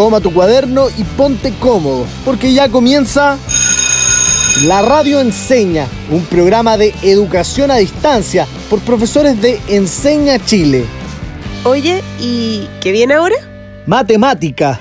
Toma tu cuaderno y ponte cómodo, porque ya comienza La Radio Enseña, un programa de educación a distancia por profesores de Enseña Chile. Oye, ¿y qué viene ahora? Matemática.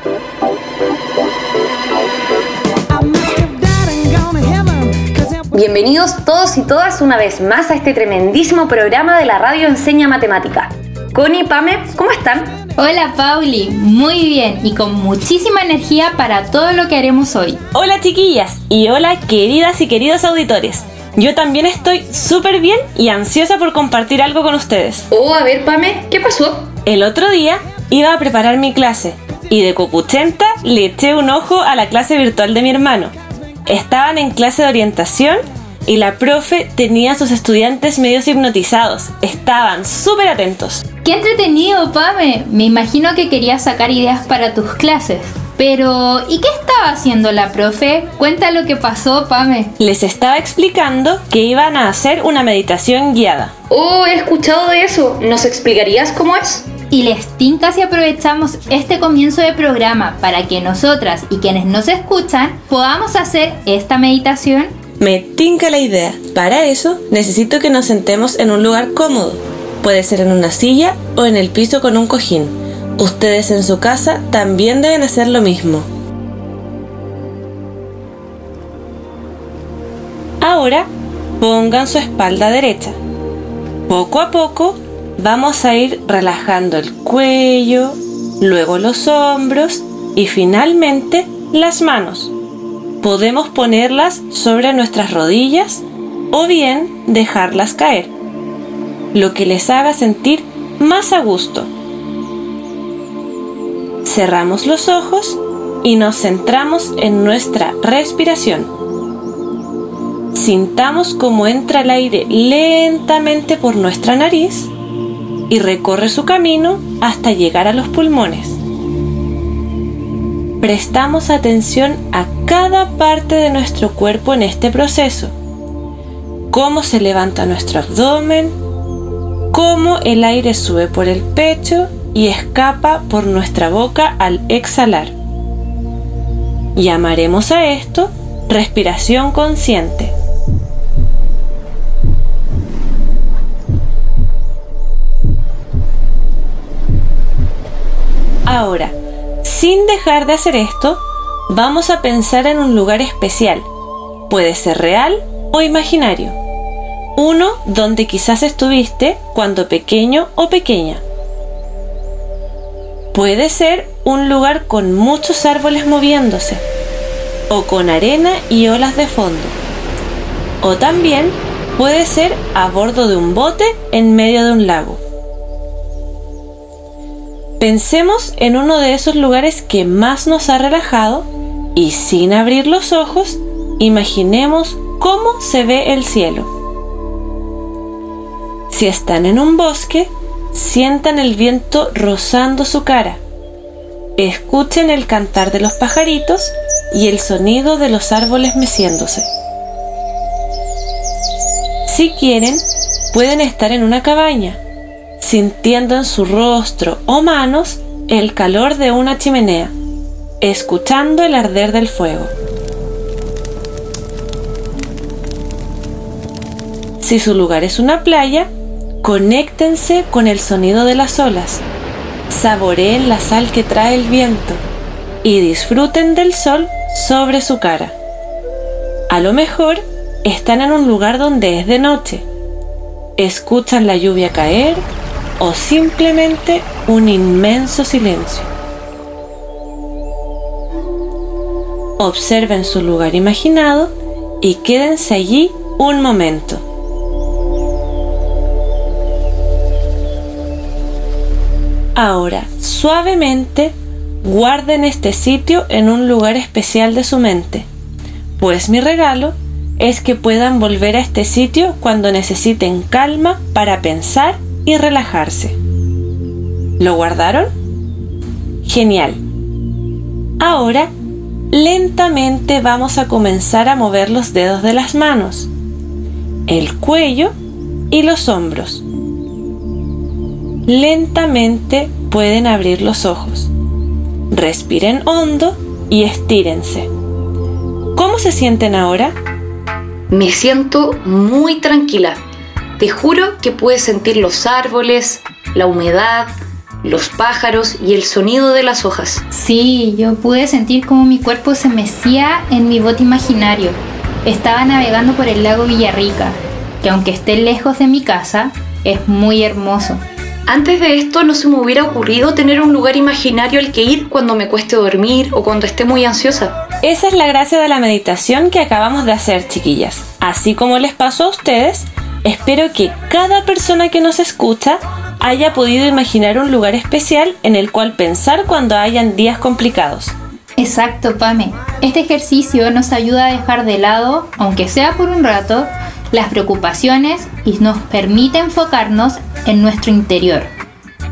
Bienvenidos todos y todas una vez más a este tremendísimo programa de la Radio Enseña Matemática. Connie, Pame, ¿cómo están? Hola Pauli, muy bien y con muchísima energía para todo lo que haremos hoy. Hola chiquillas y hola queridas y queridos auditores. Yo también estoy súper bien y ansiosa por compartir algo con ustedes. Oh, a ver, Pame, ¿qué pasó? El otro día iba a preparar mi clase y de copuchenta le eché un ojo a la clase virtual de mi hermano. Estaban en clase de orientación y la profe tenía a sus estudiantes medios hipnotizados. Estaban súper atentos. ¡Qué entretenido, Pame! Me imagino que querías sacar ideas para tus clases. Pero, ¿y qué estaba haciendo la profe? Cuenta lo que pasó, Pame. Les estaba explicando que iban a hacer una meditación guiada. Oh, he escuchado de eso. ¿Nos explicarías cómo es? Y les tinca si aprovechamos este comienzo de programa para que nosotras y quienes nos escuchan podamos hacer esta meditación. Me tinca la idea. Para eso necesito que nos sentemos en un lugar cómodo. Puede ser en una silla o en el piso con un cojín. Ustedes en su casa también deben hacer lo mismo. Ahora pongan su espalda derecha. Poco a poco vamos a ir relajando el cuello, luego los hombros y finalmente las manos. Podemos ponerlas sobre nuestras rodillas o bien dejarlas caer, lo que les haga sentir más a gusto. Cerramos los ojos y nos centramos en nuestra respiración. Sintamos cómo entra el aire lentamente por nuestra nariz y recorre su camino hasta llegar a los pulmones. Prestamos atención a cada parte de nuestro cuerpo en este proceso. Cómo se levanta nuestro abdomen, cómo el aire sube por el pecho y escapa por nuestra boca al exhalar. Llamaremos a esto respiración consciente. Ahora, sin dejar de hacer esto, vamos a pensar en un lugar especial. Puede ser real o imaginario. Uno donde quizás estuviste cuando pequeño o pequeña. Puede ser un lugar con muchos árboles moviéndose, o con arena y olas de fondo. O también puede ser a bordo de un bote en medio de un lago. Pensemos en uno de esos lugares que más nos ha relajado y sin abrir los ojos, imaginemos cómo se ve el cielo. Si están en un bosque, sientan el viento rozando su cara. Escuchen el cantar de los pajaritos y el sonido de los árboles meciéndose. Si quieren, pueden estar en una cabaña sintiendo en su rostro o manos el calor de una chimenea, escuchando el arder del fuego. Si su lugar es una playa, conéctense con el sonido de las olas, saboreen la sal que trae el viento y disfruten del sol sobre su cara. A lo mejor están en un lugar donde es de noche, escuchan la lluvia caer o simplemente un inmenso silencio. Observen su lugar imaginado y quédense allí un momento. Ahora, suavemente, guarden este sitio en un lugar especial de su mente, pues mi regalo es que puedan volver a este sitio cuando necesiten calma para pensar y relajarse. ¿Lo guardaron? Genial. Ahora, lentamente vamos a comenzar a mover los dedos de las manos, el cuello y los hombros. Lentamente pueden abrir los ojos. respiren hondo y estírense. ¿Cómo se sienten ahora? Me siento muy tranquila. Te juro que puedes sentir los árboles, la humedad, los pájaros y el sonido de las hojas. Sí, yo pude sentir cómo mi cuerpo se mecía en mi bote imaginario. Estaba navegando por el lago Villarrica, que aunque esté lejos de mi casa, es muy hermoso. Antes de esto no se me hubiera ocurrido tener un lugar imaginario al que ir cuando me cueste dormir o cuando esté muy ansiosa. Esa es la gracia de la meditación que acabamos de hacer, chiquillas. Así como les pasó a ustedes, espero que cada persona que nos escucha haya podido imaginar un lugar especial en el cual pensar cuando hayan días complicados. Exacto, Pame. Este ejercicio nos ayuda a dejar de lado, aunque sea por un rato, las preocupaciones y nos permite enfocarnos en nuestro interior,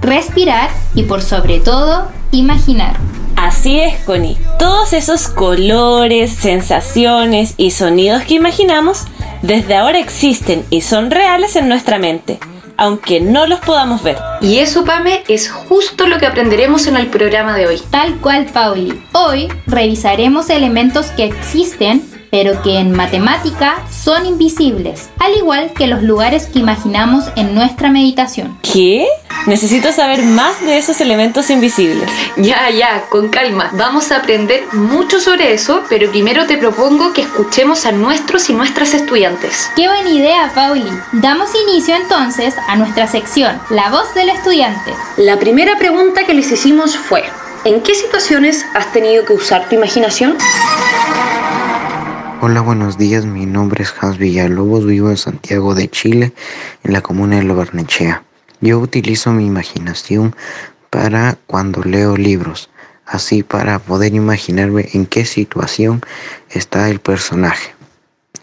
respirar y por sobre todo imaginar. Así es, Connie. Todos esos colores, sensaciones y sonidos que imaginamos desde ahora existen y son reales en nuestra mente aunque no los podamos ver. Y eso, Pame, es justo lo que aprenderemos en el programa de hoy. Tal cual, Pauli. Hoy revisaremos elementos que existen pero que en matemática son invisibles, al igual que los lugares que imaginamos en nuestra meditación. ¿Qué? Necesito saber más de esos elementos invisibles. Ya, ya, con calma. Vamos a aprender mucho sobre eso, pero primero te propongo que escuchemos a nuestros y nuestras estudiantes. Qué buena idea, Pauli. Damos inicio entonces a nuestra sección, La voz del estudiante. La primera pregunta que les hicimos fue, ¿en qué situaciones has tenido que usar tu imaginación? Hola, buenos días. Mi nombre es Hans Villalobos. Vivo en Santiago de Chile, en la comuna de Lobarnechea. Yo utilizo mi imaginación para cuando leo libros, así para poder imaginarme en qué situación está el personaje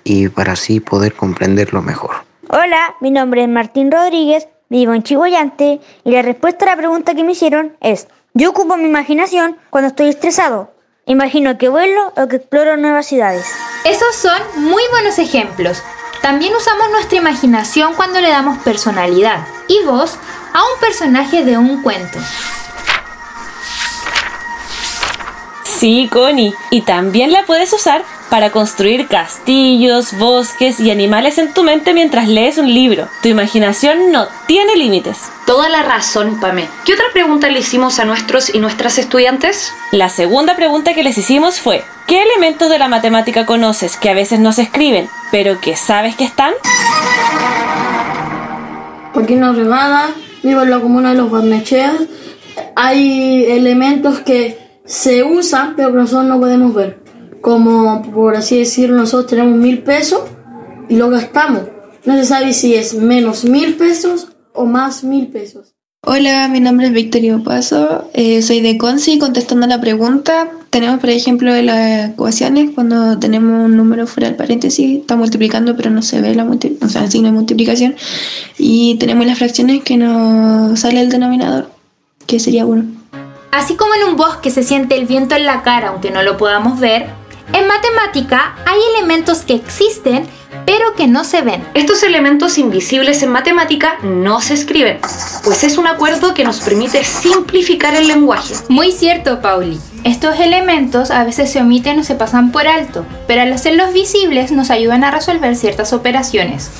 y para así poder comprenderlo mejor. Hola, mi nombre es Martín Rodríguez, vivo en Chihuayante y la respuesta a la pregunta que me hicieron es, yo ocupo mi imaginación cuando estoy estresado. Imagino que vuelo o que exploro nuevas ciudades. Esos son muy buenos ejemplos. También usamos nuestra imaginación cuando le damos personalidad y voz a un personaje de un cuento. Sí, Connie, y también la puedes usar para construir castillos, bosques y animales en tu mente mientras lees un libro. Tu imaginación no tiene límites. Toda la razón, Pame. ¿Qué otra pregunta le hicimos a nuestros y nuestras estudiantes? La segunda pregunta que les hicimos fue, ¿qué elementos de la matemática conoces que a veces no se escriben, pero que sabes que están? Joaquín Arregada, vivo en la comuna de Los Barnecheas. Hay elementos que se usan, pero que nosotros no podemos ver. Como, por así decirlo, nosotros tenemos mil pesos y lo gastamos. No se sabe si es menos mil pesos o más mil pesos. Hola, mi nombre es Victorio Paso, eh, soy de Conci. Contestando a la pregunta, tenemos por ejemplo las ecuaciones, cuando tenemos un número fuera del paréntesis, está multiplicando pero no se ve la o sea, el signo de multiplicación. Y tenemos las fracciones que nos sale el denominador, que sería 1. Así como en un bosque se siente el viento en la cara aunque no lo podamos ver, en matemática hay elementos que existen pero que no se ven. Estos elementos invisibles en matemática no se escriben, pues es un acuerdo que nos permite simplificar el lenguaje. Muy cierto, Pauli. Estos elementos a veces se omiten o se pasan por alto, pero al hacerlos visibles nos ayudan a resolver ciertas operaciones.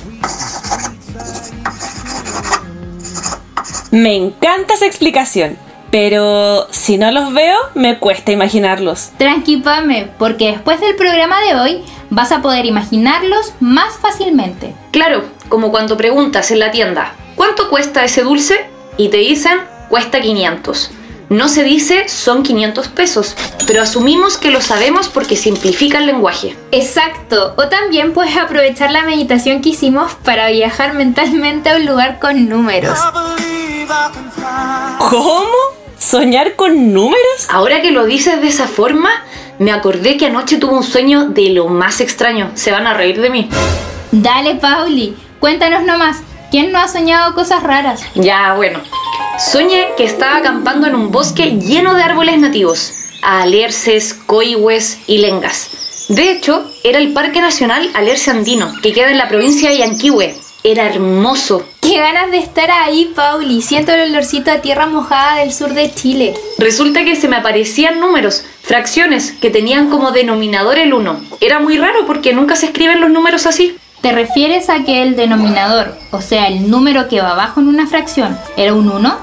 Me encanta esa explicación. Pero si no los veo, me cuesta imaginarlos. Tranqui, Pame, porque después del programa de hoy vas a poder imaginarlos más fácilmente. Claro, como cuando preguntas en la tienda, ¿cuánto cuesta ese dulce? Y te dicen, cuesta 500. No se dice son 500 pesos, pero asumimos que lo sabemos porque simplifica el lenguaje. Exacto, o también puedes aprovechar la meditación que hicimos para viajar mentalmente a un lugar con números. ¿Cómo? ¿Soñar con números? Ahora que lo dices de esa forma, me acordé que anoche tuve un sueño de lo más extraño. Se van a reír de mí. Dale, Pauli, cuéntanos nomás. ¿Quién no ha soñado cosas raras? Ya, bueno. Soñé que estaba acampando en un bosque lleno de árboles nativos, alerces, coihues y lengas. De hecho, era el Parque Nacional Alerce Andino, que queda en la provincia de Yanquihue. Era hermoso. Qué ganas de estar ahí, Pauli. Siento el olorcito a tierra mojada del sur de Chile. Resulta que se me aparecían números, fracciones, que tenían como denominador el 1. Era muy raro porque nunca se escriben los números así. ¿Te refieres a que el denominador, o sea, el número que va abajo en una fracción, era un 1?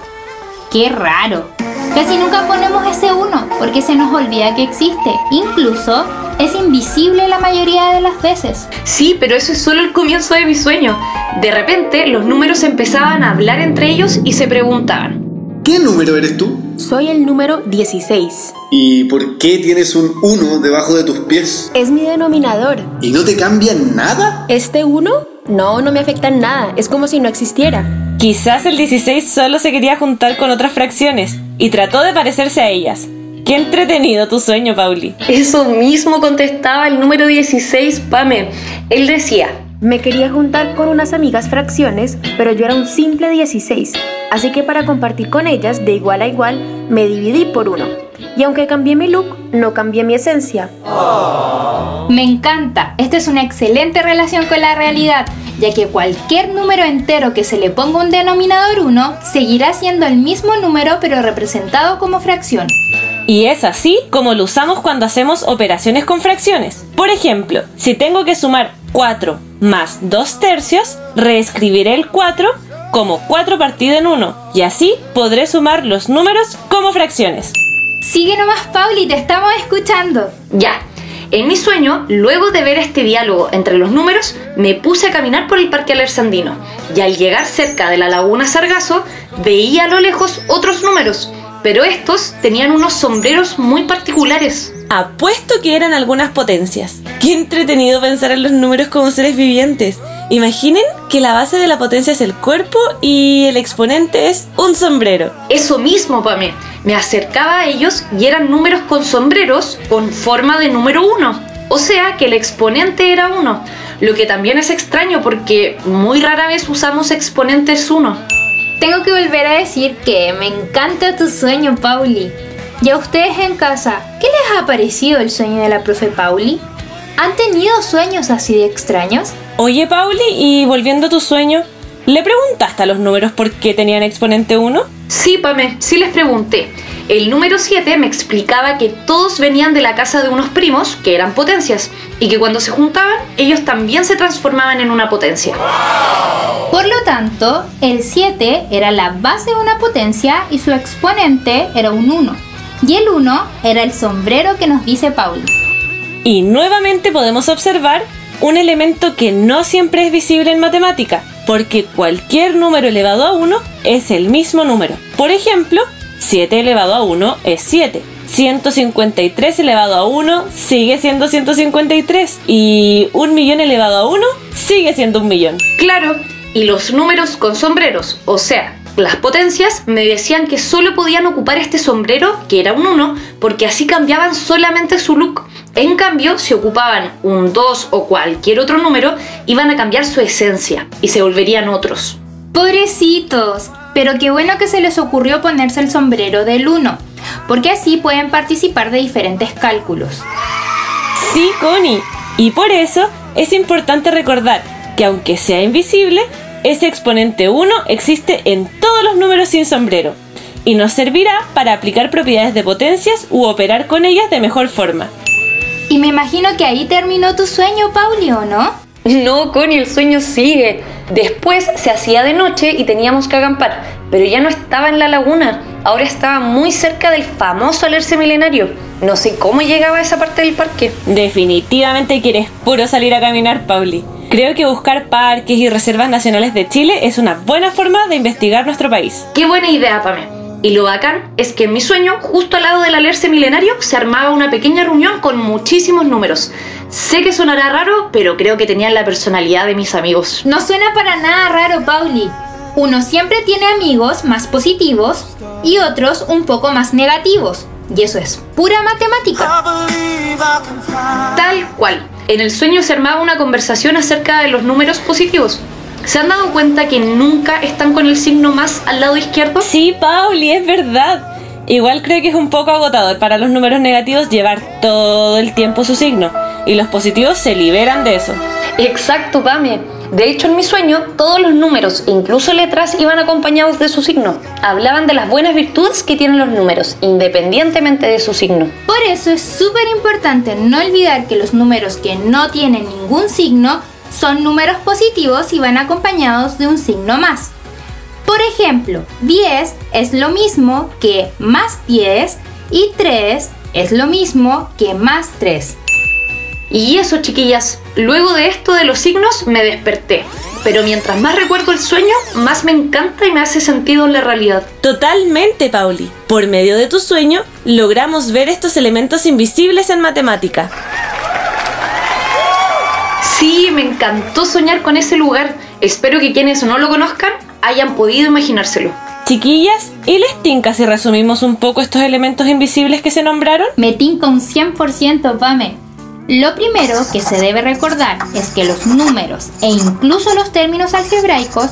¡Qué raro! Casi nunca ponemos ese 1 porque se nos olvida que existe. Incluso es invisible la mayoría de las veces. Sí, pero eso es solo el comienzo de mi sueño. De repente los números empezaban a hablar entre ellos y se preguntaban. ¿Qué número eres tú? Soy el número 16. ¿Y por qué tienes un 1 debajo de tus pies? Es mi denominador. ¿Y no te cambia nada? ¿Este 1? No, no me afecta en nada. Es como si no existiera. Quizás el 16 solo se quería juntar con otras fracciones y trató de parecerse a ellas. Qué entretenido tu sueño, Pauli. Eso mismo contestaba el número 16, Pame. Él decía, me quería juntar con unas amigas fracciones, pero yo era un simple 16. Así que para compartir con ellas de igual a igual, me dividí por uno. Y aunque cambié mi look, no cambié mi esencia. Me encanta. Esta es una excelente relación con la realidad, ya que cualquier número entero que se le ponga un denominador 1 seguirá siendo el mismo número pero representado como fracción. Y es así como lo usamos cuando hacemos operaciones con fracciones. Por ejemplo, si tengo que sumar 4 más 2 tercios, reescribiré el 4 como 4 partido en 1 y así podré sumar los números como fracciones. Sigue nomás, Pauli, te estamos escuchando. Ya. En mi sueño, luego de ver este diálogo entre los números, me puse a caminar por el Parque Alersandino y al llegar cerca de la laguna Sargazo, veía a lo lejos otros números, pero estos tenían unos sombreros muy particulares. Apuesto que eran algunas potencias. Qué entretenido pensar en los números como seres vivientes. Imaginen que la base de la potencia es el cuerpo y el exponente es un sombrero. Eso mismo, Pame. Me acercaba a ellos y eran números con sombreros con forma de número uno. O sea que el exponente era uno. Lo que también es extraño porque muy rara vez usamos exponentes uno. Tengo que volver a decir que me encanta tu sueño, Pauli. ¿Y a ustedes en casa, qué les ha parecido el sueño de la profe Pauli? ¿Han tenido sueños así de extraños? Oye, Pauli, y volviendo a tu sueño, ¿le preguntaste a los números por qué tenían exponente 1? Sí, Pame, sí les pregunté. El número 7 me explicaba que todos venían de la casa de unos primos, que eran potencias, y que cuando se juntaban, ellos también se transformaban en una potencia. Por lo tanto, el 7 era la base de una potencia y su exponente era un 1. Y el 1 era el sombrero que nos dice Pauli. Y nuevamente podemos observar un elemento que no siempre es visible en matemática, porque cualquier número elevado a 1 es el mismo número. Por ejemplo, 7 elevado a 1 es 7. 153 elevado a 1 sigue siendo 153 y un millón elevado a 1 sigue siendo un millón. Claro, y los números con sombreros, o sea, las potencias me decían que solo podían ocupar este sombrero, que era un 1, porque así cambiaban solamente su look. En cambio, si ocupaban un 2 o cualquier otro número, iban a cambiar su esencia y se volverían otros. Pobrecitos, pero qué bueno que se les ocurrió ponerse el sombrero del 1, porque así pueden participar de diferentes cálculos. Sí, Connie, y por eso es importante recordar que aunque sea invisible, ese exponente 1 existe en todos los números sin sombrero y nos servirá para aplicar propiedades de potencias u operar con ellas de mejor forma. Y me imagino que ahí terminó tu sueño, Pauli, ¿o no? No, Connie, el sueño sigue. Después se hacía de noche y teníamos que acampar, pero ya no estaba en la laguna, ahora estaba muy cerca del famoso alerce milenario. No sé cómo llegaba a esa parte del parque. Definitivamente quieres puro salir a caminar, Pauli. Creo que buscar parques y reservas nacionales de Chile es una buena forma de investigar nuestro país. Qué buena idea, Pame. Y lo bacán es que en mi sueño, justo al lado del alerce milenario, se armaba una pequeña reunión con muchísimos números. Sé que sonará raro, pero creo que tenían la personalidad de mis amigos. No suena para nada raro, Pauli. Uno siempre tiene amigos más positivos y otros un poco más negativos. Y eso es pura matemática. Tal cual. En el sueño se armaba una conversación acerca de los números positivos. ¿Se han dado cuenta que nunca están con el signo más al lado izquierdo? Sí, Pauli, es verdad. Igual creo que es un poco agotador para los números negativos llevar todo el tiempo su signo y los positivos se liberan de eso. Exacto, Pame. De hecho, en mi sueño, todos los números incluso letras iban acompañados de su signo. Hablaban de las buenas virtudes que tienen los números, independientemente de su signo. Por eso es súper importante no olvidar que los números que no tienen ningún signo son números positivos y van acompañados de un signo más. Por ejemplo, 10 es lo mismo que más 10 y 3 es lo mismo que más 3. Y eso, chiquillas, luego de esto de los signos me desperté. Pero mientras más recuerdo el sueño, más me encanta y me hace sentido en la realidad. Totalmente, Pauli. Por medio de tu sueño, logramos ver estos elementos invisibles en matemática. Sí, me encantó soñar con ese lugar. Espero que quienes no lo conozcan hayan podido imaginárselo. Chiquillas, ¿y les tinca si resumimos un poco estos elementos invisibles que se nombraron? Me tinca un 100%, Pame. Lo primero que se debe recordar es que los números e incluso los términos algebraicos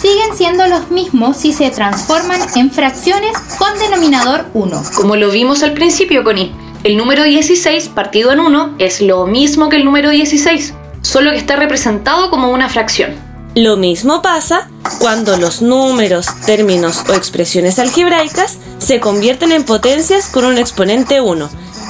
siguen siendo los mismos si se transforman en fracciones con denominador 1. Como lo vimos al principio, Connie, el número 16 partido en 1 es lo mismo que el número 16, solo que está representado como una fracción. Lo mismo pasa cuando los números, términos o expresiones algebraicas se convierten en potencias con un exponente 1.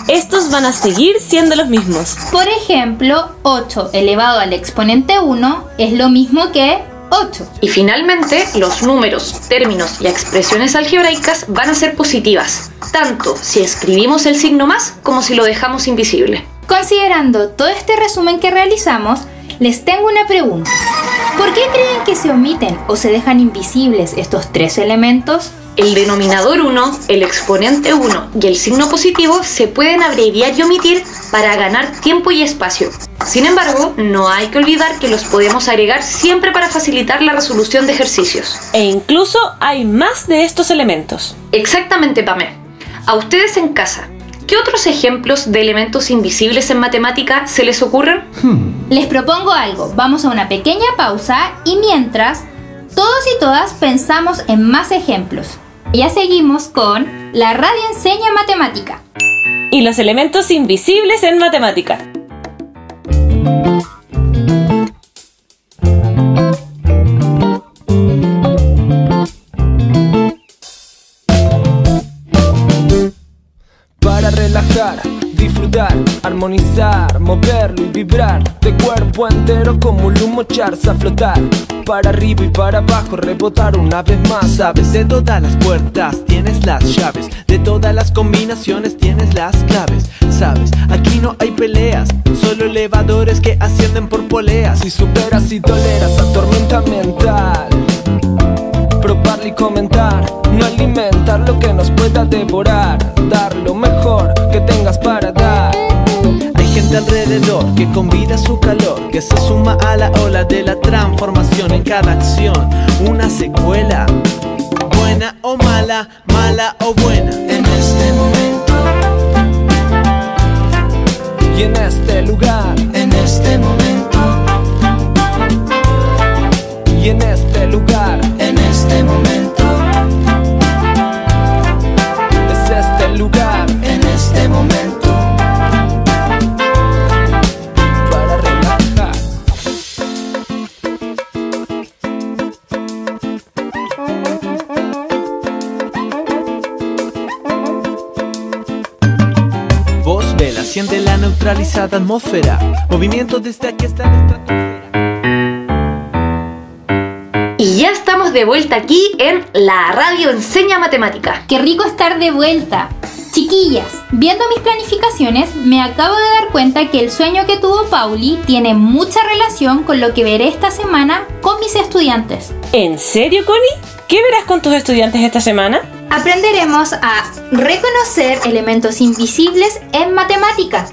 Estos van a seguir siendo los mismos. Por ejemplo, 8 elevado al exponente 1 es lo mismo que 8. Y finalmente, los números, términos y expresiones algebraicas van a ser positivas, tanto si escribimos el signo más como si lo dejamos invisible. Considerando todo este resumen que realizamos, les tengo una pregunta. ¿Por qué creen que se omiten o se dejan invisibles estos tres elementos? El denominador 1, el exponente 1 y el signo positivo se pueden abreviar y omitir para ganar tiempo y espacio. Sin embargo, no hay que olvidar que los podemos agregar siempre para facilitar la resolución de ejercicios. E incluso hay más de estos elementos. Exactamente, Pame. A ustedes en casa, ¿qué otros ejemplos de elementos invisibles en matemática se les ocurren? Les propongo algo. Vamos a una pequeña pausa y mientras, todos y todas pensamos en más ejemplos. Ya seguimos con La radio enseña matemática. Y los elementos invisibles en matemática. Para relajar, disfrutar, armonizar, moverlo y vibrar de cuerpo entero como un humo charza flotar. Para arriba y para abajo rebotar una vez más, sabes De todas las puertas tienes las llaves, de todas las combinaciones tienes las claves. Sabes, aquí no hay peleas, solo elevadores que ascienden por poleas. Si superas y toleras la tormenta mental, probarlo y comentar, no alimentar lo que nos pueda devorar, dar lo mejor que tengas para alrededor que convida su calor, que se suma a la ola de la transformación en cada acción. Una secuela, buena o mala, mala o buena. En este momento y en este lugar, En este momento, y en este lugar, atmósfera. Movimiento desde aquí hasta la estratosfera. Y ya estamos de vuelta aquí en La Radio Enseña Matemática. Qué rico estar de vuelta. Chiquillas, viendo mis planificaciones, me acabo de dar cuenta que el sueño que tuvo Pauli tiene mucha relación con lo que veré esta semana con mis estudiantes. ¿En serio, Connie? ¿Qué verás con tus estudiantes esta semana? Aprenderemos a reconocer elementos invisibles en matemática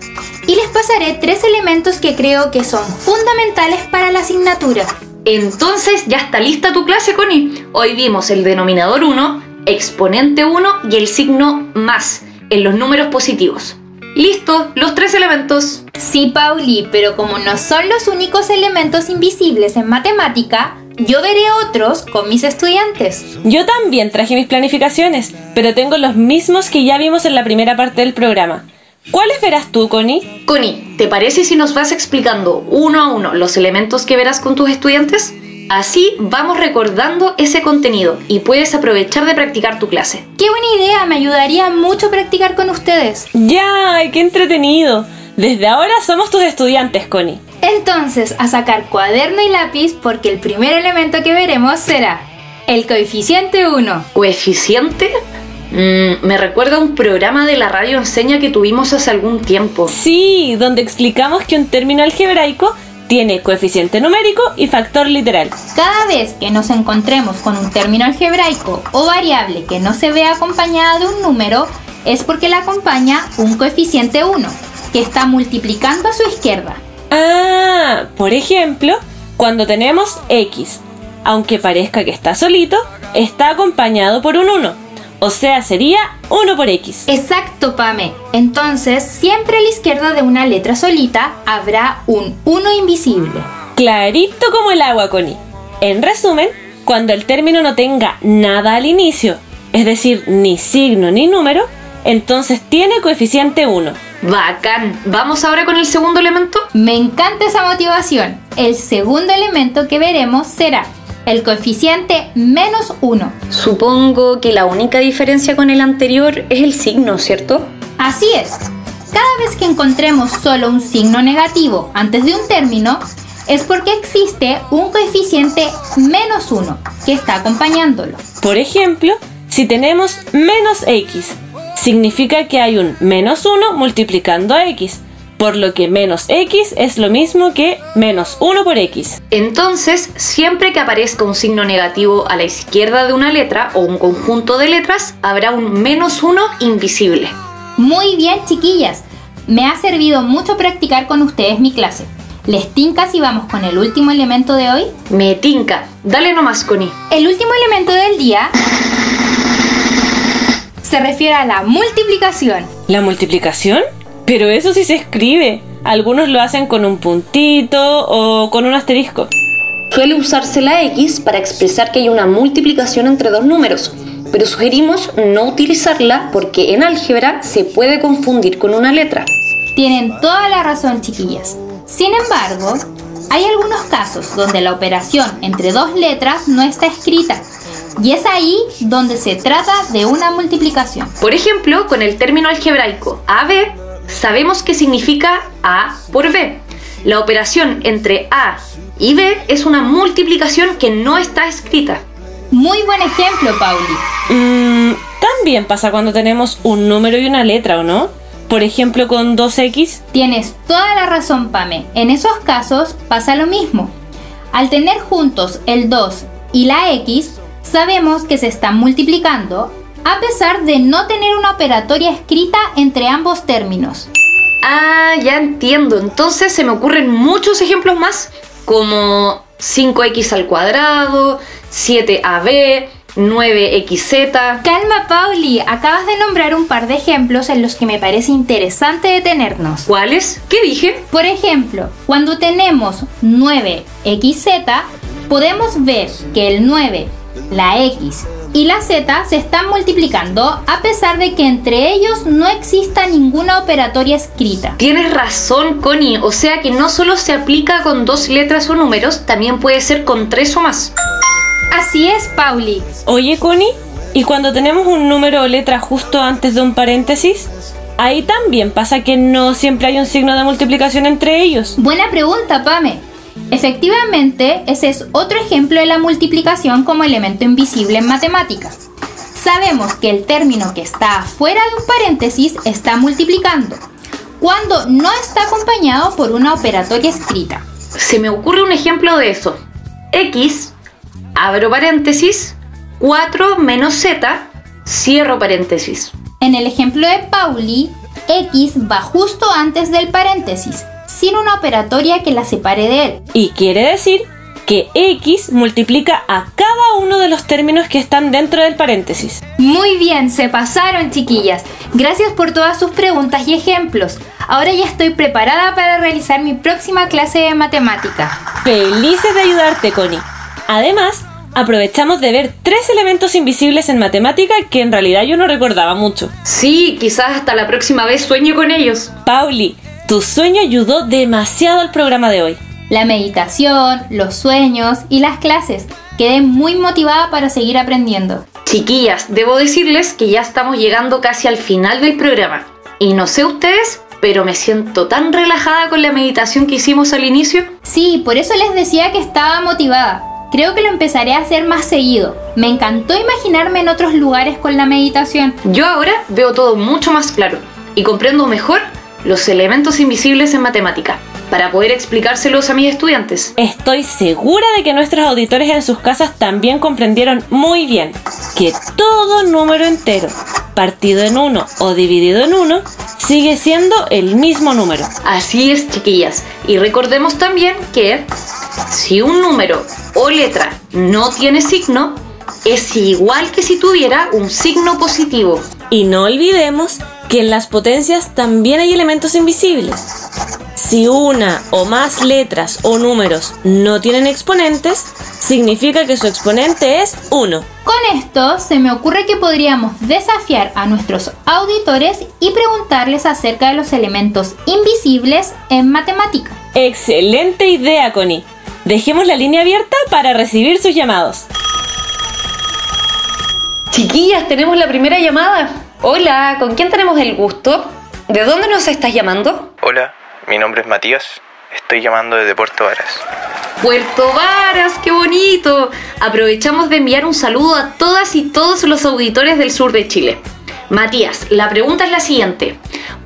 y les pasaré tres elementos que creo que son fundamentales para la asignatura. Entonces ya está lista tu clase, Connie. Hoy vimos el denominador 1, exponente 1 y el signo más en los números positivos. Listo, los tres elementos. Sí, Pauli, pero como no son los únicos elementos invisibles en matemática, yo veré otros con mis estudiantes. Yo también traje mis planificaciones, pero tengo los mismos que ya vimos en la primera parte del programa. ¿Cuáles verás tú, Connie? Connie, ¿te parece si nos vas explicando uno a uno los elementos que verás con tus estudiantes? Así vamos recordando ese contenido y puedes aprovechar de practicar tu clase. ¡Qué buena idea! Me ayudaría mucho practicar con ustedes. ¡Ya! ¡Qué entretenido! Desde ahora somos tus estudiantes, Connie. Entonces, a sacar cuaderno y lápiz porque el primer elemento que veremos será el coeficiente 1. ¿Coeficiente? Mm, me recuerda a un programa de la radio enseña que tuvimos hace algún tiempo. Sí, donde explicamos que un término algebraico tiene coeficiente numérico y factor literal. Cada vez que nos encontremos con un término algebraico o variable que no se ve acompañada de un número, es porque la acompaña un coeficiente 1, que está multiplicando a su izquierda. Ah, por ejemplo, cuando tenemos x, aunque parezca que está solito, está acompañado por un 1. O sea, sería 1 por x. Exacto, Pame. Entonces, siempre a la izquierda de una letra solita habrá un 1 invisible. Clarito como el agua, Connie. En resumen, cuando el término no tenga nada al inicio, es decir, ni signo ni número, entonces tiene coeficiente 1. Bacán. ¿Vamos ahora con el segundo elemento? Me encanta esa motivación. El segundo elemento que veremos será el coeficiente menos 1. Supongo que la única diferencia con el anterior es el signo, ¿cierto? Así es. Cada vez que encontremos solo un signo negativo antes de un término, es porque existe un coeficiente menos 1 que está acompañándolo. Por ejemplo, si tenemos menos x, significa que hay un menos 1 multiplicando a x por lo que menos x es lo mismo que menos 1 por x. Entonces, siempre que aparezca un signo negativo a la izquierda de una letra o un conjunto de letras, habrá un menos 1 invisible. Muy bien, chiquillas. Me ha servido mucho practicar con ustedes mi clase. ¿Les tinca si vamos con el último elemento de hoy? Me tinca. Dale nomás, Connie. El último elemento del día se refiere a la multiplicación. ¿La multiplicación? Pero eso sí se escribe. Algunos lo hacen con un puntito o con un asterisco. Suele usarse la X para expresar que hay una multiplicación entre dos números, pero sugerimos no utilizarla porque en álgebra se puede confundir con una letra. Tienen toda la razón, chiquillas. Sin embargo, hay algunos casos donde la operación entre dos letras no está escrita. Y es ahí donde se trata de una multiplicación. Por ejemplo, con el término algebraico AB sabemos que significa A por B. La operación entre A y B es una multiplicación que no está escrita. Muy buen ejemplo, Pauli. Mm, también pasa cuando tenemos un número y una letra, ¿o no? Por ejemplo, con 2x. Tienes toda la razón, Pame. En esos casos pasa lo mismo. Al tener juntos el 2 y la x, sabemos que se están multiplicando a pesar de no tener una operatoria escrita entre ambos términos. Ah, ya entiendo. Entonces se me ocurren muchos ejemplos más, como 5x al cuadrado, 7ab, 9xz. Calma, Pauli. Acabas de nombrar un par de ejemplos en los que me parece interesante detenernos. ¿Cuáles? ¿Qué dije? Por ejemplo, cuando tenemos 9xz, podemos ver que el 9, la x y la z se están multiplicando a pesar de que entre ellos no exista ninguna operatoria escrita. Tienes razón, Connie. O sea que no solo se aplica con dos letras o números, también puede ser con tres o más. Así es, Pauli. Oye, Connie, ¿y cuando tenemos un número o letra justo antes de un paréntesis? Ahí también pasa que no siempre hay un signo de multiplicación entre ellos. Buena pregunta, Pame. Efectivamente, ese es otro ejemplo de la multiplicación como elemento invisible en matemáticas. Sabemos que el término que está fuera de un paréntesis está multiplicando, cuando no está acompañado por una operatoria escrita. Se me ocurre un ejemplo de eso. X, abro paréntesis, 4 menos Z, cierro paréntesis. En el ejemplo de Pauli, X va justo antes del paréntesis, sin una operatoria que la separe de él. Y quiere decir que x multiplica a cada uno de los términos que están dentro del paréntesis. Muy bien, se pasaron chiquillas. Gracias por todas sus preguntas y ejemplos. Ahora ya estoy preparada para realizar mi próxima clase de matemática. Felices de ayudarte, Connie. Además, aprovechamos de ver tres elementos invisibles en matemática que en realidad yo no recordaba mucho. Sí, quizás hasta la próxima vez sueño con ellos. Pauli, tu sueño ayudó demasiado al programa de hoy. La meditación, los sueños y las clases. Quedé muy motivada para seguir aprendiendo. Chiquillas, debo decirles que ya estamos llegando casi al final del programa. Y no sé ustedes, pero me siento tan relajada con la meditación que hicimos al inicio. Sí, por eso les decía que estaba motivada. Creo que lo empezaré a hacer más seguido. Me encantó imaginarme en otros lugares con la meditación. Yo ahora veo todo mucho más claro y comprendo mejor los elementos invisibles en matemática para poder explicárselos a mis estudiantes. Estoy segura de que nuestros auditores en sus casas también comprendieron muy bien que todo número entero, partido en uno o dividido en uno, sigue siendo el mismo número. Así es, chiquillas. Y recordemos también que si un número o letra no tiene signo, es igual que si tuviera un signo positivo. Y no olvidemos que en las potencias también hay elementos invisibles. Si una o más letras o números no tienen exponentes, significa que su exponente es 1. Con esto se me ocurre que podríamos desafiar a nuestros auditores y preguntarles acerca de los elementos invisibles en matemática. Excelente idea, Connie. Dejemos la línea abierta para recibir sus llamados. Chiquillas, tenemos la primera llamada. Hola, ¿con quién tenemos el gusto? ¿De dónde nos estás llamando? Hola, mi nombre es Matías. Estoy llamando desde Puerto Varas. Puerto Varas, qué bonito. Aprovechamos de enviar un saludo a todas y todos los auditores del sur de Chile. Matías, la pregunta es la siguiente.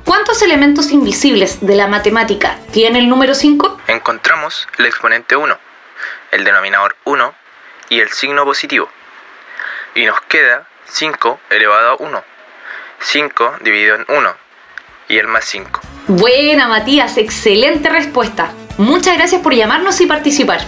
¿Cuántos elementos invisibles de la matemática tiene el número 5? Encontramos el exponente 1, el denominador 1 y el signo positivo. Y nos queda 5 elevado a 1. 5 dividido en 1 y el más 5. Buena, Matías, excelente respuesta. Muchas gracias por llamarnos y participar.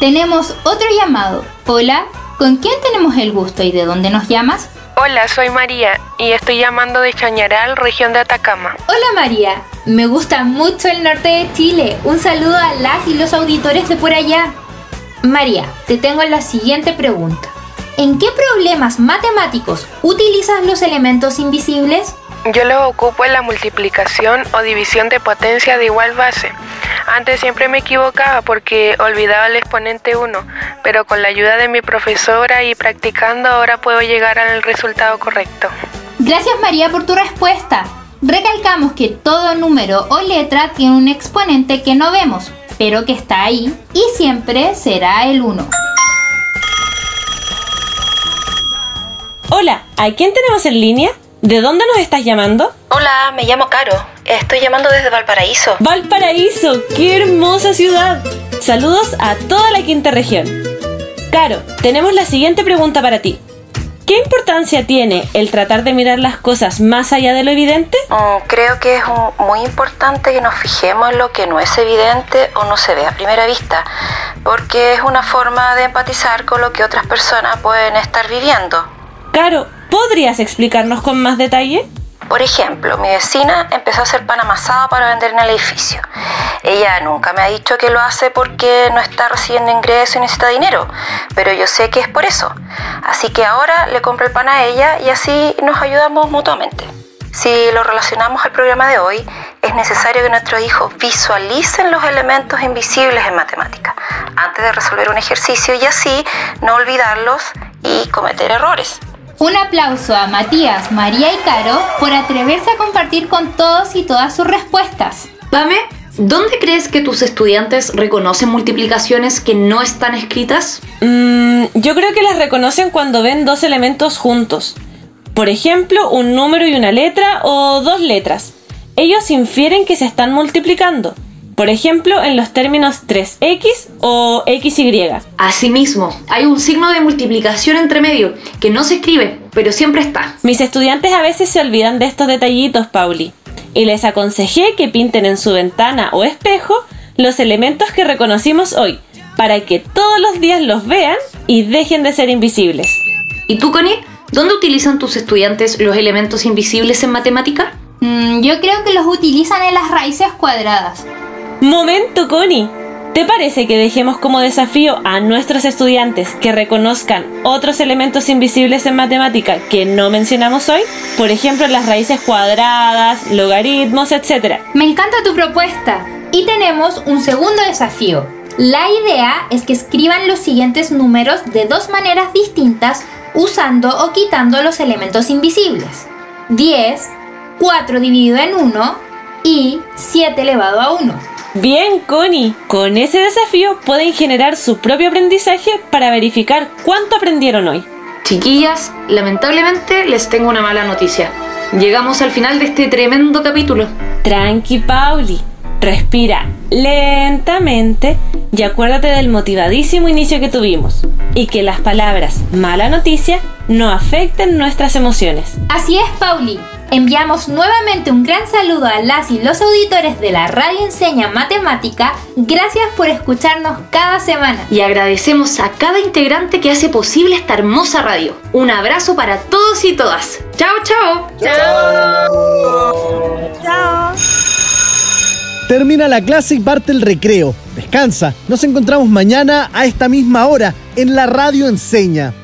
Tenemos otro llamado. Hola, ¿con quién tenemos el gusto y de dónde nos llamas? Hola, soy María y estoy llamando de Chañaral, región de Atacama. Hola María, me gusta mucho el norte de Chile. Un saludo a las y los auditores de por allá. María, te tengo la siguiente pregunta. ¿En qué problemas matemáticos utilizas los elementos invisibles? Yo los ocupo en la multiplicación o división de potencia de igual base. Antes siempre me equivocaba porque olvidaba el exponente 1, pero con la ayuda de mi profesora y practicando ahora puedo llegar al resultado correcto. Gracias María por tu respuesta. Recalcamos que todo número o letra tiene un exponente que no vemos, pero que está ahí y siempre será el 1. Hola, ¿a quién tenemos en línea? ¿De dónde nos estás llamando? Hola, me llamo Caro. Estoy llamando desde Valparaíso. Valparaíso, qué hermosa ciudad. Saludos a toda la quinta región. Caro, tenemos la siguiente pregunta para ti. ¿Qué importancia tiene el tratar de mirar las cosas más allá de lo evidente? Mm, creo que es muy importante que nos fijemos en lo que no es evidente o no se ve a primera vista, porque es una forma de empatizar con lo que otras personas pueden estar viviendo. Caro, ¿podrías explicarnos con más detalle? Por ejemplo, mi vecina empezó a hacer pan amasado para vender en el edificio. Ella nunca me ha dicho que lo hace porque no está recibiendo ingresos y necesita dinero, pero yo sé que es por eso. Así que ahora le compro el pan a ella y así nos ayudamos mutuamente. Si lo relacionamos al programa de hoy, es necesario que nuestros hijos visualicen los elementos invisibles en matemática antes de resolver un ejercicio y así no olvidarlos y cometer errores. Un aplauso a Matías, María y Caro por atreverse a compartir con todos y todas sus respuestas. Pame, ¿dónde crees que tus estudiantes reconocen multiplicaciones que no están escritas? Mm, yo creo que las reconocen cuando ven dos elementos juntos. Por ejemplo, un número y una letra o dos letras. Ellos infieren que se están multiplicando. Por ejemplo, en los términos 3x o xy. Asimismo, hay un signo de multiplicación entre medio que no se escribe, pero siempre está. Mis estudiantes a veces se olvidan de estos detallitos, Pauli, y les aconsejé que pinten en su ventana o espejo los elementos que reconocimos hoy, para que todos los días los vean y dejen de ser invisibles. ¿Y tú, Connie? ¿Dónde utilizan tus estudiantes los elementos invisibles en matemática? Mm, yo creo que los utilizan en las raíces cuadradas. Momento, Connie. ¿Te parece que dejemos como desafío a nuestros estudiantes que reconozcan otros elementos invisibles en matemática que no mencionamos hoy? Por ejemplo, las raíces cuadradas, logaritmos, etc. Me encanta tu propuesta. Y tenemos un segundo desafío. La idea es que escriban los siguientes números de dos maneras distintas usando o quitando los elementos invisibles. 10, 4 dividido en 1 y 7 elevado a 1. Bien, Connie. Con ese desafío pueden generar su propio aprendizaje para verificar cuánto aprendieron hoy. Chiquillas, lamentablemente les tengo una mala noticia. Llegamos al final de este tremendo capítulo. Tranqui, Pauli. Respira lentamente y acuérdate del motivadísimo inicio que tuvimos y que las palabras mala noticia no afecten nuestras emociones. Así es, Pauli. Enviamos nuevamente un gran saludo a las y los auditores de la Radio Enseña Matemática. Gracias por escucharnos cada semana. Y agradecemos a cada integrante que hace posible esta hermosa radio. Un abrazo para todos y todas. Chao, chao. Chao. Chao. Termina la clase y parte el recreo. Descansa. Nos encontramos mañana a esta misma hora en la Radio Enseña.